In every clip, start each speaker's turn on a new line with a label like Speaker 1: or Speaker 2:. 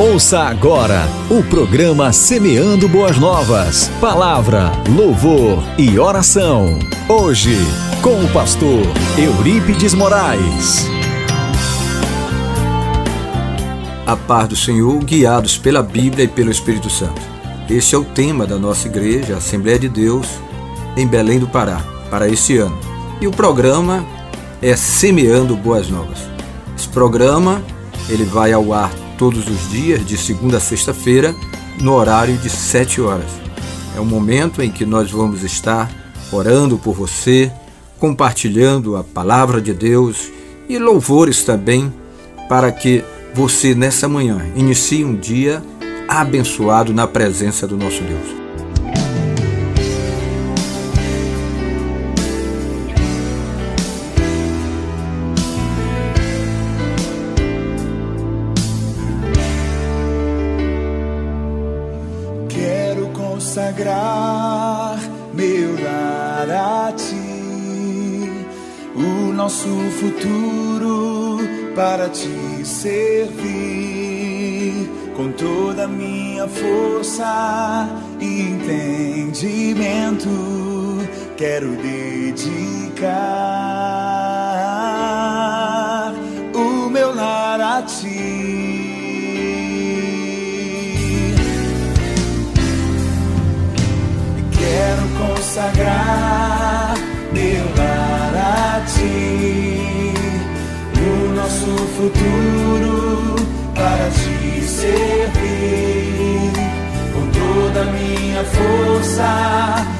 Speaker 1: Ouça agora o programa Semeando Boas Novas. Palavra, louvor e oração. Hoje, com o pastor Eurípides Moraes.
Speaker 2: A paz do Senhor, guiados pela Bíblia e pelo Espírito Santo. Este é o tema da nossa igreja, Assembleia de Deus, em Belém do Pará, para esse ano. E o programa é Semeando Boas Novas. Esse programa ele vai ao ar todos os dias, de segunda a sexta-feira, no horário de 7 horas. É o momento em que nós vamos estar orando por você, compartilhando a palavra de Deus e louvores também, para que você nessa manhã inicie um dia abençoado na presença do nosso Deus.
Speaker 3: Nosso futuro para te servir com toda a minha força e entendimento. Quero dedicar o meu lar a ti. consagrar meu lar ti, o nosso futuro para te servir. Com toda a minha força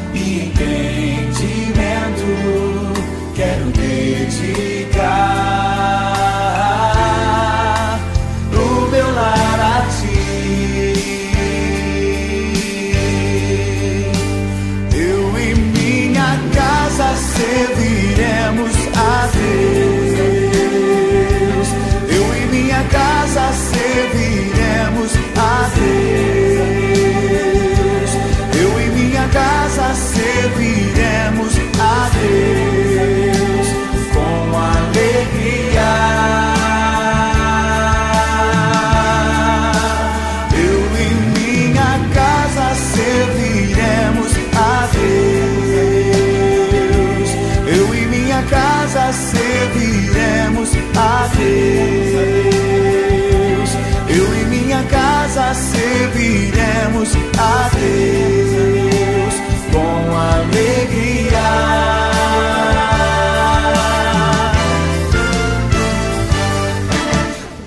Speaker 3: serviremos a Deus com alegria.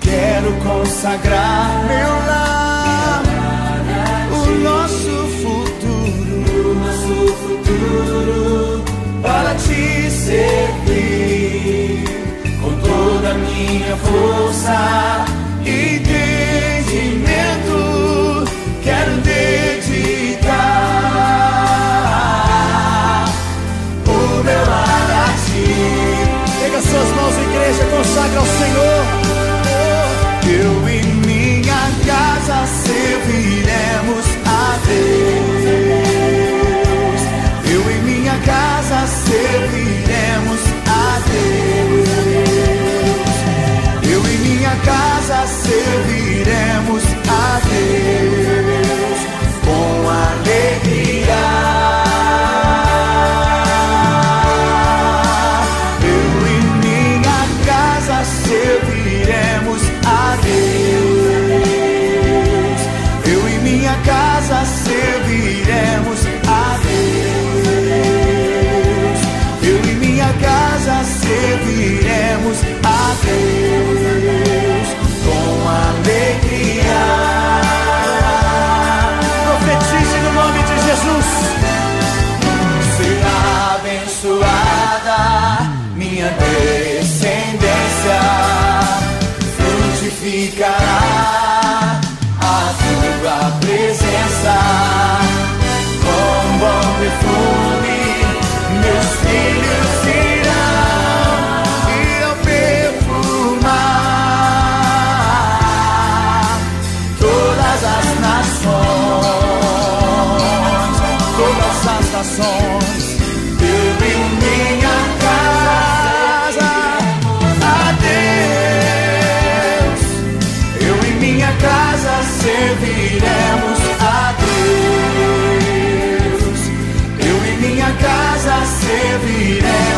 Speaker 3: Quero consagrar meu lar, o nosso futuro, o nosso futuro para te servir com toda a minha força música. Casa serviremos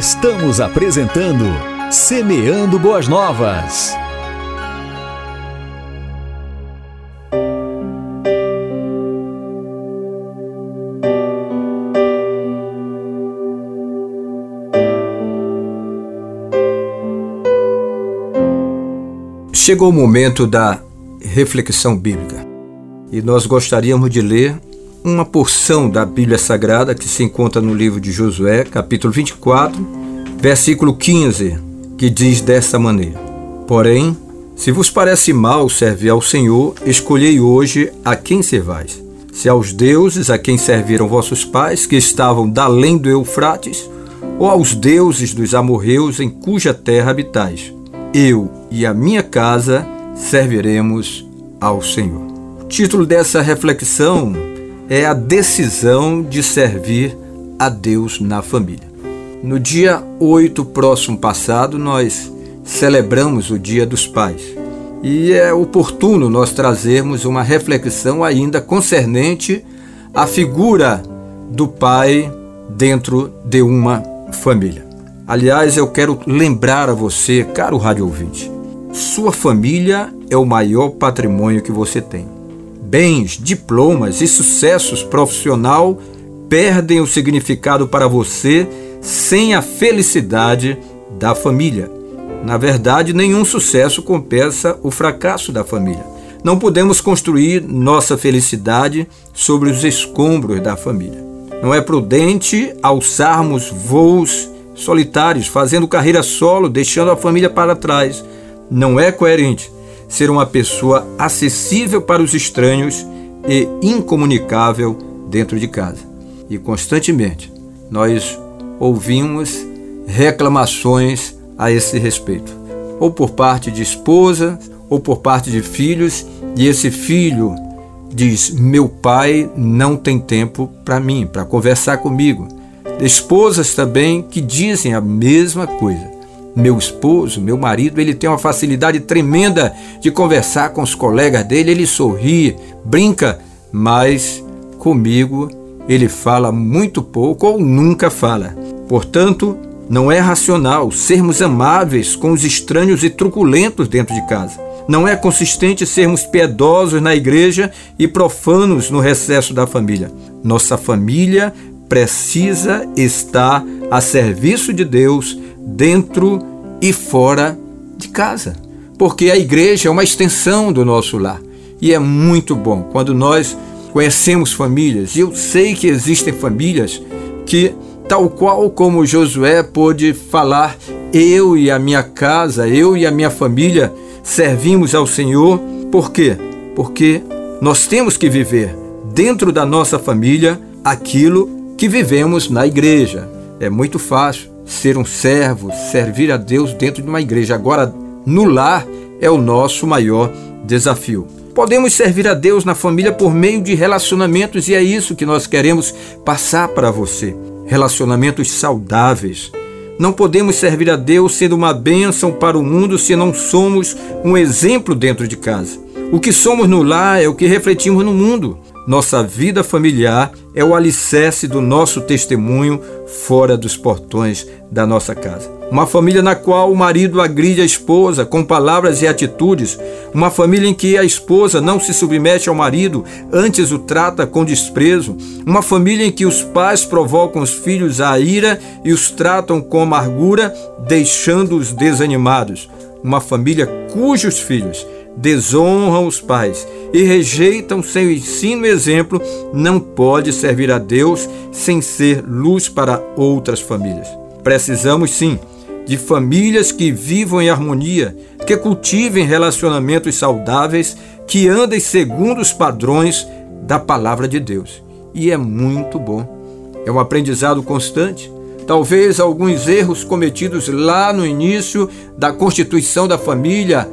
Speaker 1: Estamos apresentando Semeando Boas Novas.
Speaker 2: Chegou o momento da reflexão bíblica e nós gostaríamos de ler uma porção da Bíblia Sagrada que se encontra no livro de Josué, capítulo 24, versículo 15, que diz dessa maneira: Porém, se vos parece mal servir ao Senhor, escolhei hoje a quem servais. Se aos deuses a quem serviram vossos pais, que estavam da além do Eufrates, ou aos deuses dos amorreus em cuja terra habitais. Eu e a minha casa serviremos ao Senhor. O título dessa reflexão é a decisão de servir a Deus na família. No dia 8 próximo passado, nós celebramos o Dia dos Pais. E é oportuno nós trazermos uma reflexão ainda concernente à figura do pai dentro de uma família. Aliás, eu quero lembrar a você, caro rádio ouvinte, sua família é o maior patrimônio que você tem. Bens, diplomas e sucessos profissional perdem o significado para você sem a felicidade da família. Na verdade, nenhum sucesso compensa o fracasso da família. Não podemos construir nossa felicidade sobre os escombros da família. Não é prudente alçarmos voos solitários, fazendo carreira solo, deixando a família para trás. Não é coerente ser uma pessoa acessível para os estranhos e incomunicável dentro de casa. E constantemente nós ouvimos reclamações a esse respeito, ou por parte de esposa, ou por parte de filhos, e esse filho diz: Meu pai não tem tempo para mim, para conversar comigo. Esposas também que dizem a mesma coisa. Meu esposo, meu marido, ele tem uma facilidade tremenda de conversar com os colegas dele, ele sorri, brinca, mas comigo ele fala muito pouco ou nunca fala. Portanto, não é racional sermos amáveis com os estranhos e truculentos dentro de casa. Não é consistente sermos piedosos na igreja e profanos no recesso da família. Nossa família precisa estar a serviço de Deus dentro e fora de casa. Porque a igreja é uma extensão do nosso lar. E é muito bom quando nós conhecemos famílias. Eu sei que existem famílias que, tal qual como Josué pôde falar, eu e a minha casa, eu e a minha família servimos ao Senhor. Por quê? Porque nós temos que viver dentro da nossa família aquilo que vivemos na igreja. É muito fácil ser um servo, servir a Deus dentro de uma igreja. Agora, no lar é o nosso maior desafio. Podemos servir a Deus na família por meio de relacionamentos e é isso que nós queremos passar para você. Relacionamentos saudáveis. Não podemos servir a Deus sendo uma bênção para o mundo se não somos um exemplo dentro de casa. O que somos no lar é o que refletimos no mundo. Nossa vida familiar é o alicerce do nosso testemunho fora dos portões da nossa casa. Uma família na qual o marido agride a esposa com palavras e atitudes. Uma família em que a esposa não se submete ao marido, antes o trata com desprezo. Uma família em que os pais provocam os filhos à ira e os tratam com amargura, deixando-os desanimados. Uma família cujos filhos desonram os pais e rejeitam seu ensino e exemplo não pode servir a Deus sem ser luz para outras famílias. Precisamos sim de famílias que vivam em harmonia, que cultivem relacionamentos saudáveis, que andem segundo os padrões da palavra de Deus. E é muito bom. É um aprendizado constante. Talvez alguns erros cometidos lá no início da constituição da família,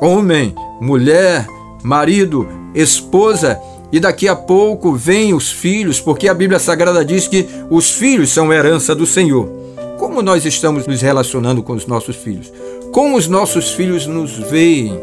Speaker 2: homem, mulher, marido, esposa, e daqui a pouco vêm os filhos, porque a Bíblia Sagrada diz que os filhos são herança do Senhor. Como nós estamos nos relacionando com os nossos filhos? Como os nossos filhos nos veem?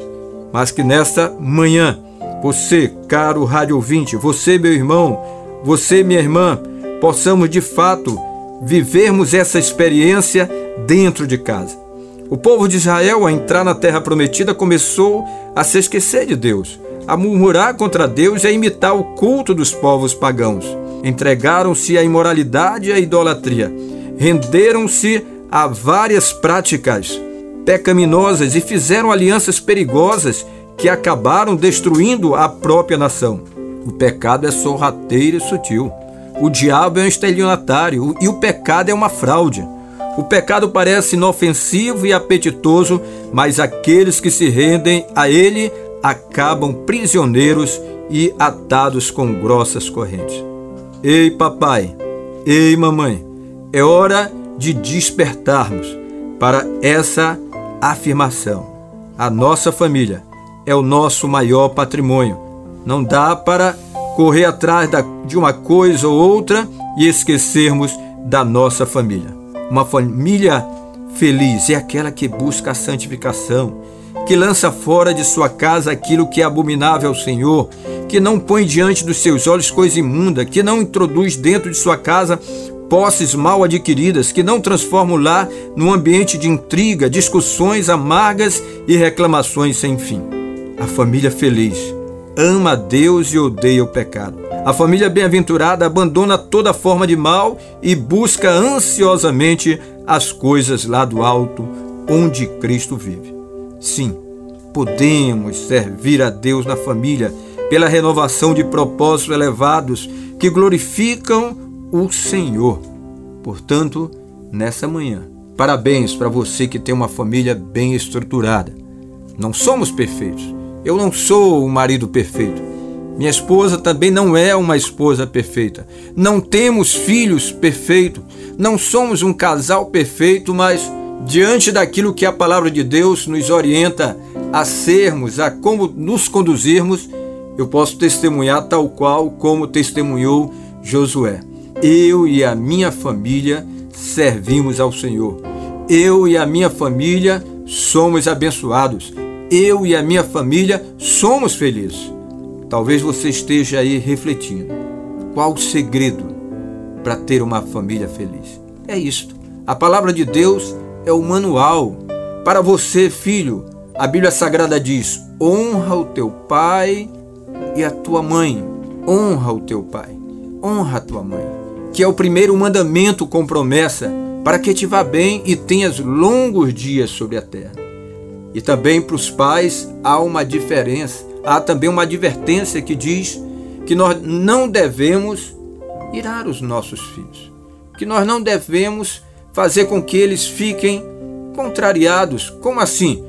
Speaker 2: Mas que nesta manhã, você, caro rádio ouvinte, você, meu irmão, você, minha irmã, possamos de fato vivermos essa experiência dentro de casa. O povo de Israel, ao entrar na terra prometida, começou a se esquecer de Deus, a murmurar contra Deus e a imitar o culto dos povos pagãos. Entregaram-se à imoralidade e à idolatria. Renderam-se a várias práticas pecaminosas e fizeram alianças perigosas que acabaram destruindo a própria nação. O pecado é sorrateiro e sutil. O diabo é um estelionatário e o pecado é uma fraude. O pecado parece inofensivo e apetitoso, mas aqueles que se rendem a ele acabam prisioneiros e atados com grossas correntes. Ei, papai, ei, mamãe, é hora de despertarmos para essa afirmação. A nossa família é o nosso maior patrimônio. Não dá para correr atrás de uma coisa ou outra e esquecermos da nossa família. Uma família feliz é aquela que busca a santificação, que lança fora de sua casa aquilo que é abominável ao Senhor, que não põe diante dos seus olhos coisa imunda, que não introduz dentro de sua casa posses mal adquiridas, que não transforma o lar num ambiente de intriga, discussões amargas e reclamações sem fim. A família feliz ama a Deus e odeia o pecado. A família bem-aventurada abandona toda forma de mal e busca ansiosamente as coisas lá do alto, onde Cristo vive. Sim, podemos servir a Deus na família pela renovação de propósitos elevados que glorificam o Senhor. Portanto, nessa manhã, parabéns para você que tem uma família bem estruturada. Não somos perfeitos. Eu não sou o marido perfeito. Minha esposa também não é uma esposa perfeita. Não temos filhos perfeitos. Não somos um casal perfeito, mas diante daquilo que a palavra de Deus nos orienta a sermos, a como nos conduzirmos, eu posso testemunhar tal qual como testemunhou Josué. Eu e a minha família servimos ao Senhor. Eu e a minha família somos abençoados. Eu e a minha família somos felizes. Talvez você esteja aí refletindo. Qual o segredo para ter uma família feliz? É isto. A palavra de Deus é o manual. Para você, filho, a Bíblia Sagrada diz: honra o teu pai e a tua mãe. Honra o teu pai, honra a tua mãe, que é o primeiro mandamento com promessa para que te vá bem e tenhas longos dias sobre a terra. E também para os pais há uma diferença há também uma advertência que diz que nós não devemos irar os nossos filhos, que nós não devemos fazer com que eles fiquem contrariados. Como assim?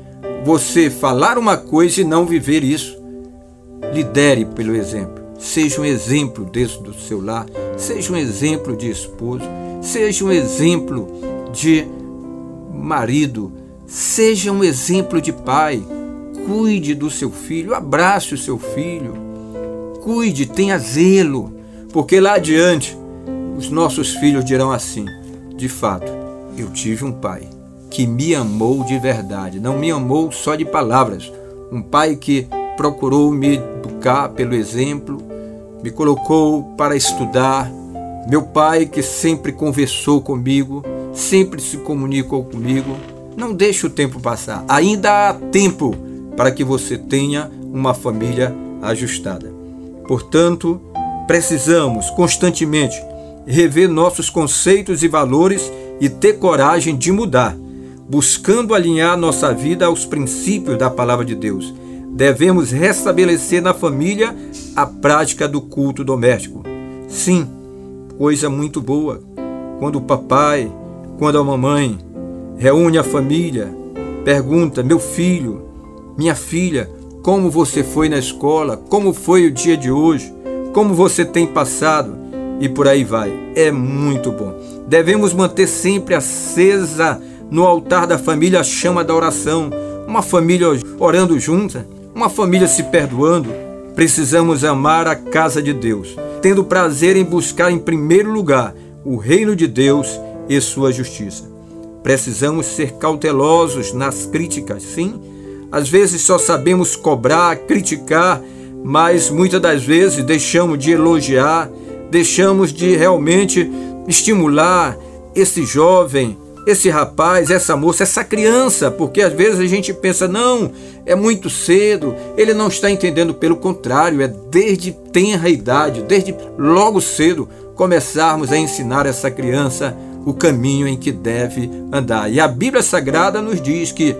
Speaker 2: Você falar uma coisa e não viver isso. Lidere pelo exemplo. Seja um exemplo dentro do seu lar, seja um exemplo de esposo, seja um exemplo de marido, seja um exemplo de pai, Cuide do seu filho, abrace o seu filho, cuide, tenha zelo, porque lá adiante os nossos filhos dirão assim: de fato, eu tive um pai que me amou de verdade, não me amou só de palavras, um pai que procurou me educar pelo exemplo, me colocou para estudar, meu pai que sempre conversou comigo, sempre se comunicou comigo. Não deixe o tempo passar. Ainda há tempo para que você tenha uma família ajustada. Portanto, precisamos constantemente rever nossos conceitos e valores e ter coragem de mudar, buscando alinhar nossa vida aos princípios da palavra de Deus. Devemos restabelecer na família a prática do culto doméstico. Sim, coisa muito boa. Quando o papai, quando a mamãe reúne a família, pergunta: meu filho, minha filha, como você foi na escola? Como foi o dia de hoje? Como você tem passado? E por aí vai. É muito bom. Devemos manter sempre acesa no altar da família a chama da oração. Uma família orando junta, uma família se perdoando. Precisamos amar a casa de Deus, tendo prazer em buscar em primeiro lugar o reino de Deus e sua justiça. Precisamos ser cautelosos nas críticas, sim. Às vezes só sabemos cobrar, criticar, mas muitas das vezes deixamos de elogiar, deixamos de realmente estimular esse jovem, esse rapaz, essa moça, essa criança, porque às vezes a gente pensa, não, é muito cedo, ele não está entendendo, pelo contrário, é desde tenra idade, desde logo cedo, começarmos a ensinar essa criança o caminho em que deve andar. E a Bíblia Sagrada nos diz que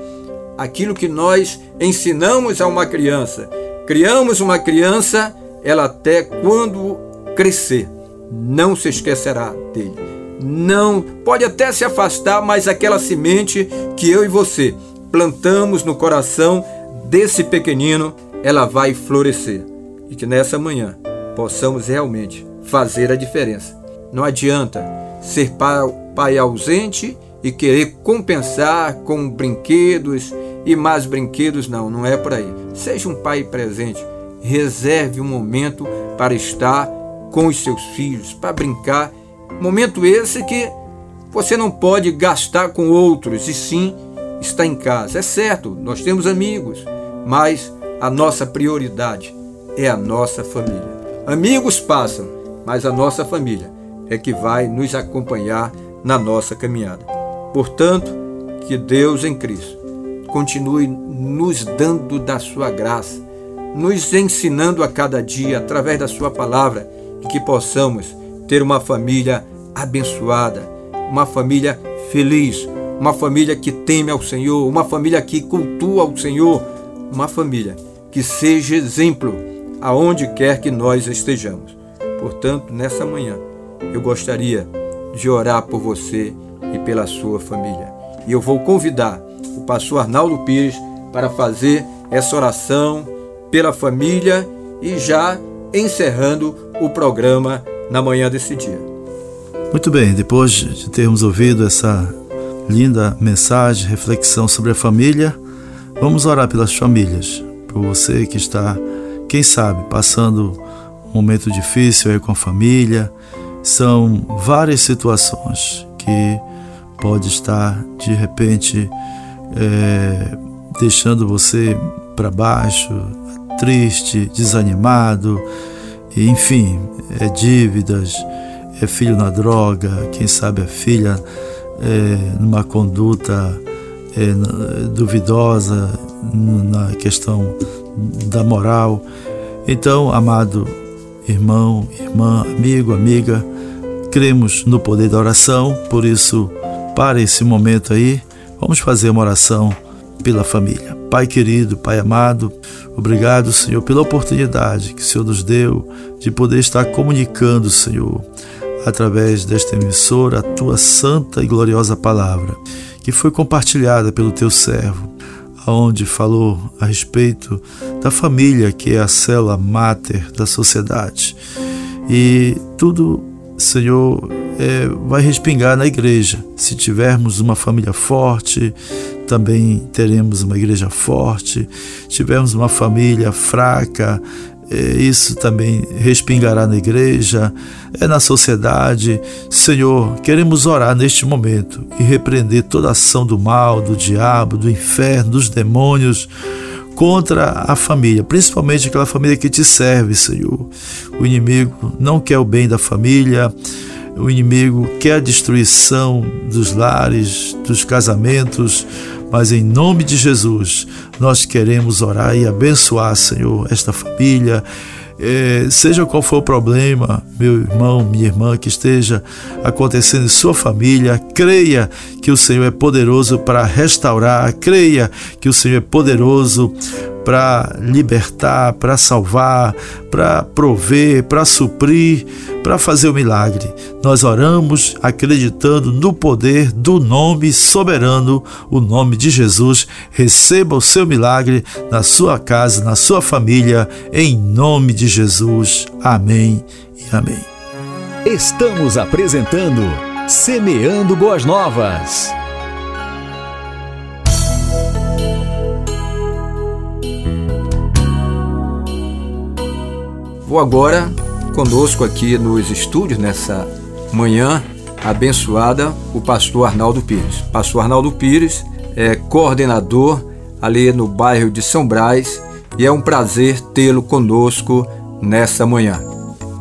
Speaker 2: aquilo que nós ensinamos a uma criança, criamos uma criança, ela até quando crescer, não se esquecerá dele. Não, pode até se afastar, mas aquela semente que eu e você plantamos no coração desse pequenino, ela vai florescer. E que nessa manhã possamos realmente fazer a diferença. Não adianta ser pai, ausente e querer compensar com brinquedos e mais brinquedos, não, não é por aí. Seja um pai presente, reserve um momento para estar com os seus filhos, para brincar. Momento esse que você não pode gastar com outros, e sim está em casa. É certo, nós temos amigos, mas a nossa prioridade é a nossa família. Amigos passam, mas a nossa família é que vai nos acompanhar na nossa caminhada. Portanto, que Deus em Cristo continue nos dando da sua graça, nos ensinando a cada dia através da sua palavra e que possamos ter uma família abençoada, uma família feliz, uma família que teme ao Senhor, uma família que cultua ao Senhor, uma família que seja exemplo aonde quer que nós estejamos. Portanto, nessa manhã, eu gostaria de orar por você e pela sua família. E eu vou convidar o pastor Arnaldo Pires para fazer essa oração pela família e já encerrando o programa na manhã desse dia.
Speaker 4: Muito bem, depois de termos ouvido essa linda mensagem, reflexão sobre a família, vamos orar pelas famílias, por você que está, quem sabe, passando um momento difícil aí com a família. São várias situações que pode estar de repente é, deixando você para baixo, triste, desanimado, enfim, é dívidas, é filho na droga, quem sabe a filha é, numa conduta é, duvidosa na questão da moral. Então, amado irmão, irmã, amigo, amiga, cremos no poder da oração, por isso, para esse momento aí, vamos fazer uma oração pela família. Pai querido, Pai amado, obrigado, Senhor, pela oportunidade que o Senhor nos deu de poder estar comunicando, Senhor, através desta emissora, a tua santa e gloriosa palavra, que foi compartilhada pelo teu servo, aonde falou a respeito da família, que é a célula máter da sociedade. E tudo, Senhor, é, vai respingar na igreja. Se tivermos uma família forte, também teremos uma igreja forte. Tivermos uma família fraca, isso também respingará na igreja, é na sociedade. Senhor, queremos orar neste momento e repreender toda ação do mal, do diabo, do inferno, dos demônios contra a família, principalmente aquela família que te serve, Senhor. O inimigo não quer o bem da família, o inimigo quer a destruição dos lares, dos casamentos, mas em nome de Jesus, nós queremos orar e abençoar, Senhor, esta família, é, seja qual for o problema, meu irmão, minha irmã, que esteja acontecendo em sua família, creia que o Senhor é poderoso para restaurar, creia que o Senhor é poderoso para libertar, para salvar, para prover, para suprir, para fazer o milagre. Nós oramos acreditando no poder do nome soberano, o nome de Jesus. Receba o seu milagre na sua casa, na sua família, em nome de Jesus. Amém e amém.
Speaker 1: Estamos apresentando Semeando Boas Novas.
Speaker 2: Vou agora conosco aqui nos estúdios nessa manhã abençoada o pastor Arnaldo Pires. Pastor Arnaldo Pires é coordenador ali no bairro de São Brás e é um prazer tê-lo conosco nessa manhã.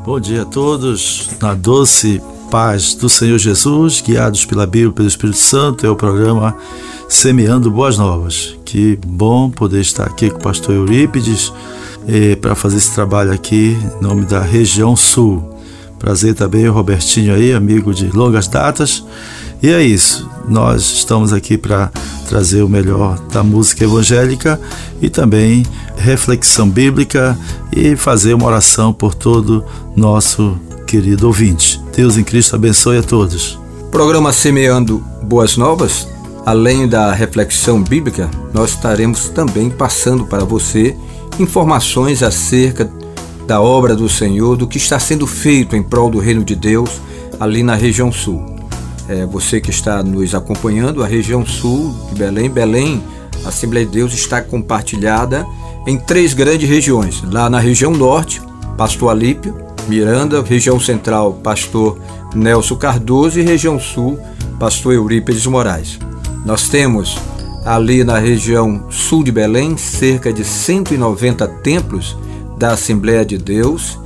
Speaker 4: Bom dia a todos, na doce paz do Senhor Jesus, guiados pela Bíblia pelo Espírito Santo, é o programa Semeando Boas Novas. Que bom poder estar aqui com o pastor Eurípides para fazer esse trabalho aqui em nome da região sul. Prazer também, Robertinho aí, amigo de longas datas. E é isso, nós estamos aqui para trazer o melhor da música evangélica e também reflexão bíblica e fazer uma oração por todo nosso querido ouvinte. Deus em Cristo abençoe a todos.
Speaker 2: Programa Semeando Boas Novas, além da reflexão bíblica, nós estaremos também passando para você informações acerca da obra do Senhor, do que está sendo feito em prol do reino de Deus ali na região sul. É, você que está nos acompanhando, a região sul de Belém, Belém, a Assembleia de Deus está compartilhada em três grandes regiões. Lá na região norte, Pastor Alípio, Miranda, região central, Pastor Nelson Cardoso e região sul, Pastor Eurípides Moraes. Nós temos ali na região sul de Belém, cerca de 190 templos da Assembleia de Deus.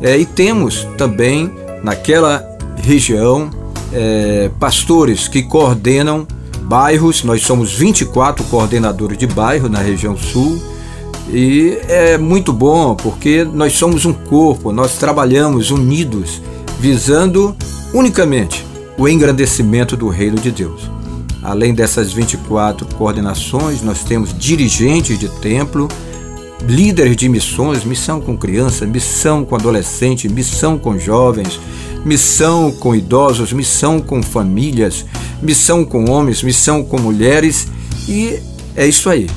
Speaker 2: É, e temos também naquela região é, pastores que coordenam bairros. Nós somos 24 coordenadores de bairro na região sul. E é muito bom porque nós somos um corpo, nós trabalhamos unidos, visando unicamente o engrandecimento do reino de Deus. Além dessas 24 coordenações, nós temos dirigentes de templo, líderes de missões, missão com criança, missão com adolescente, missão com jovens, missão com idosos, missão com famílias, missão com homens, missão com mulheres e é isso aí.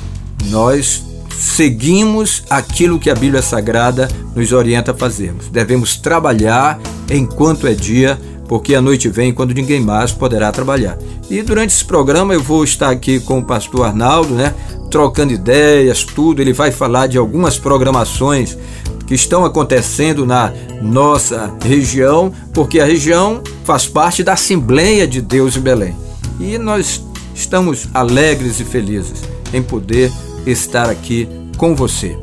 Speaker 2: Nós seguimos aquilo que a Bíblia Sagrada nos orienta a fazermos. Devemos trabalhar enquanto é dia porque a noite vem quando ninguém mais poderá trabalhar. E durante esse programa eu vou estar aqui com o pastor Arnaldo, né, trocando ideias, tudo. Ele vai falar de algumas programações que estão acontecendo na nossa região, porque a região faz parte da Assembleia de Deus em Belém. E nós estamos alegres e felizes em poder estar aqui com você.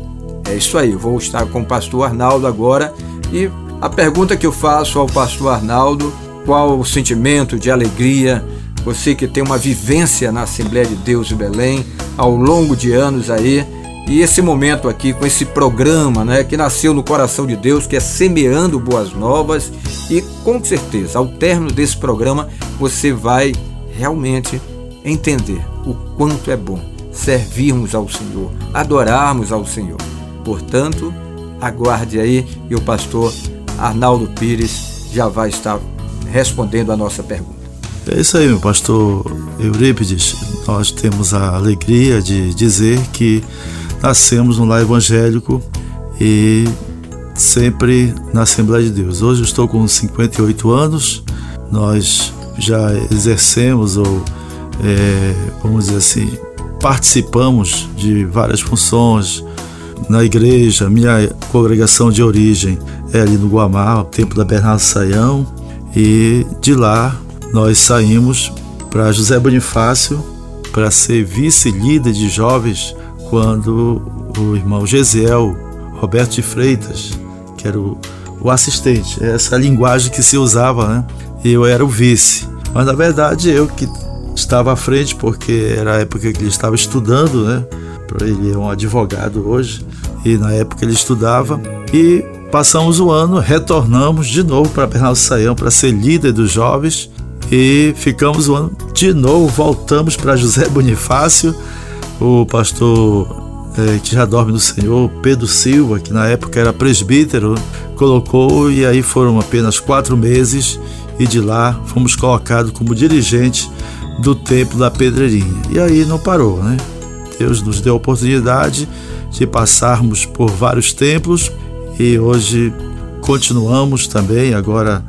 Speaker 2: É isso aí, eu vou estar com o pastor Arnaldo agora e a pergunta que eu faço ao pastor Arnaldo, qual o sentimento de alegria, você que tem uma vivência na Assembleia de Deus de Belém ao longo de anos aí, e esse momento aqui com esse programa, né, que nasceu no coração de Deus, que é semeando boas novas, e com certeza, ao término desse programa, você vai realmente entender o quanto é bom servirmos ao Senhor, adorarmos ao Senhor. Portanto, aguarde aí e o pastor Arnaldo Pires já vai estar respondendo a nossa pergunta.
Speaker 4: É isso aí, meu pastor Eurípides. Nós temos a alegria de dizer que nascemos no lar evangélico e sempre na Assembleia de Deus. Hoje estou com 58 anos, nós já exercemos ou, é, vamos dizer assim, participamos de várias funções na igreja, minha congregação de origem é ali no Guamá, o templo da Bernardo Saião, e de lá nós saímos para José Bonifácio para ser vice-líder de jovens quando o irmão Gesiel Roberto de Freitas, que era o, o assistente, é essa linguagem que se usava, né? eu era o vice. Mas na verdade eu que estava à frente, porque era a época que ele estava estudando, né? Ele é um advogado hoje, e na época ele estudava. E passamos o ano, retornamos de novo para Bernardo Saião para ser líder dos jovens. E ficamos o ano de novo, voltamos para José Bonifácio, o pastor é, que já dorme no Senhor, Pedro Silva, que na época era presbítero, colocou e aí foram apenas quatro meses e de lá fomos colocados como dirigente do templo da Pedreirinha. E aí não parou, né? Deus nos deu a oportunidade de passarmos por vários templos e hoje continuamos também agora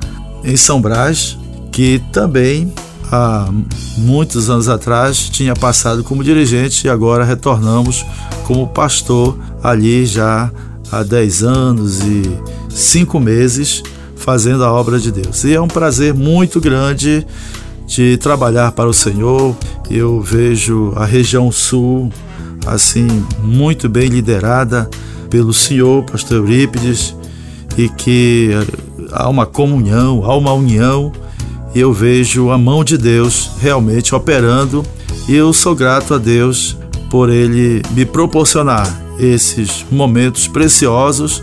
Speaker 4: em São Brás, que também há muitos anos atrás tinha passado como dirigente e agora retornamos como pastor ali já há 10 anos e 5 meses fazendo a obra de Deus. E é um prazer muito grande de trabalhar para o Senhor. Eu vejo a região sul assim muito bem liderada pelo Senhor, pastor Eurípides, e que há uma comunhão, há uma união, e eu vejo a mão de Deus realmente operando, e eu sou grato a Deus por ele me proporcionar esses momentos preciosos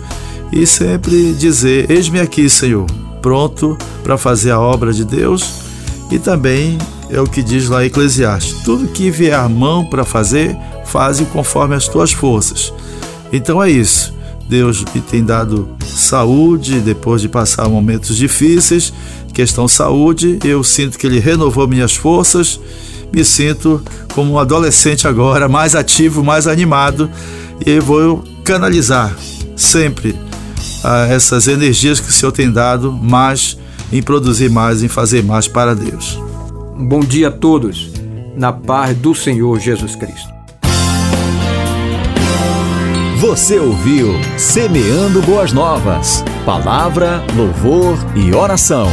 Speaker 4: e sempre dizer: Eis-me aqui, Senhor, pronto para fazer a obra de Deus e também é o que diz lá Eclesiastes: tudo que vier à mão para fazer, faze conforme as tuas forças. Então é isso. Deus me tem dado saúde depois de passar momentos difíceis, questão saúde, eu sinto que ele renovou minhas forças, me sinto como um adolescente agora, mais ativo, mais animado, e vou canalizar sempre ah, essas energias que o Senhor tem dado, mais em produzir mais, em fazer mais para Deus.
Speaker 2: Bom dia a todos, na paz do Senhor Jesus Cristo.
Speaker 1: Você ouviu Semeando Boas Novas. Palavra, louvor e oração.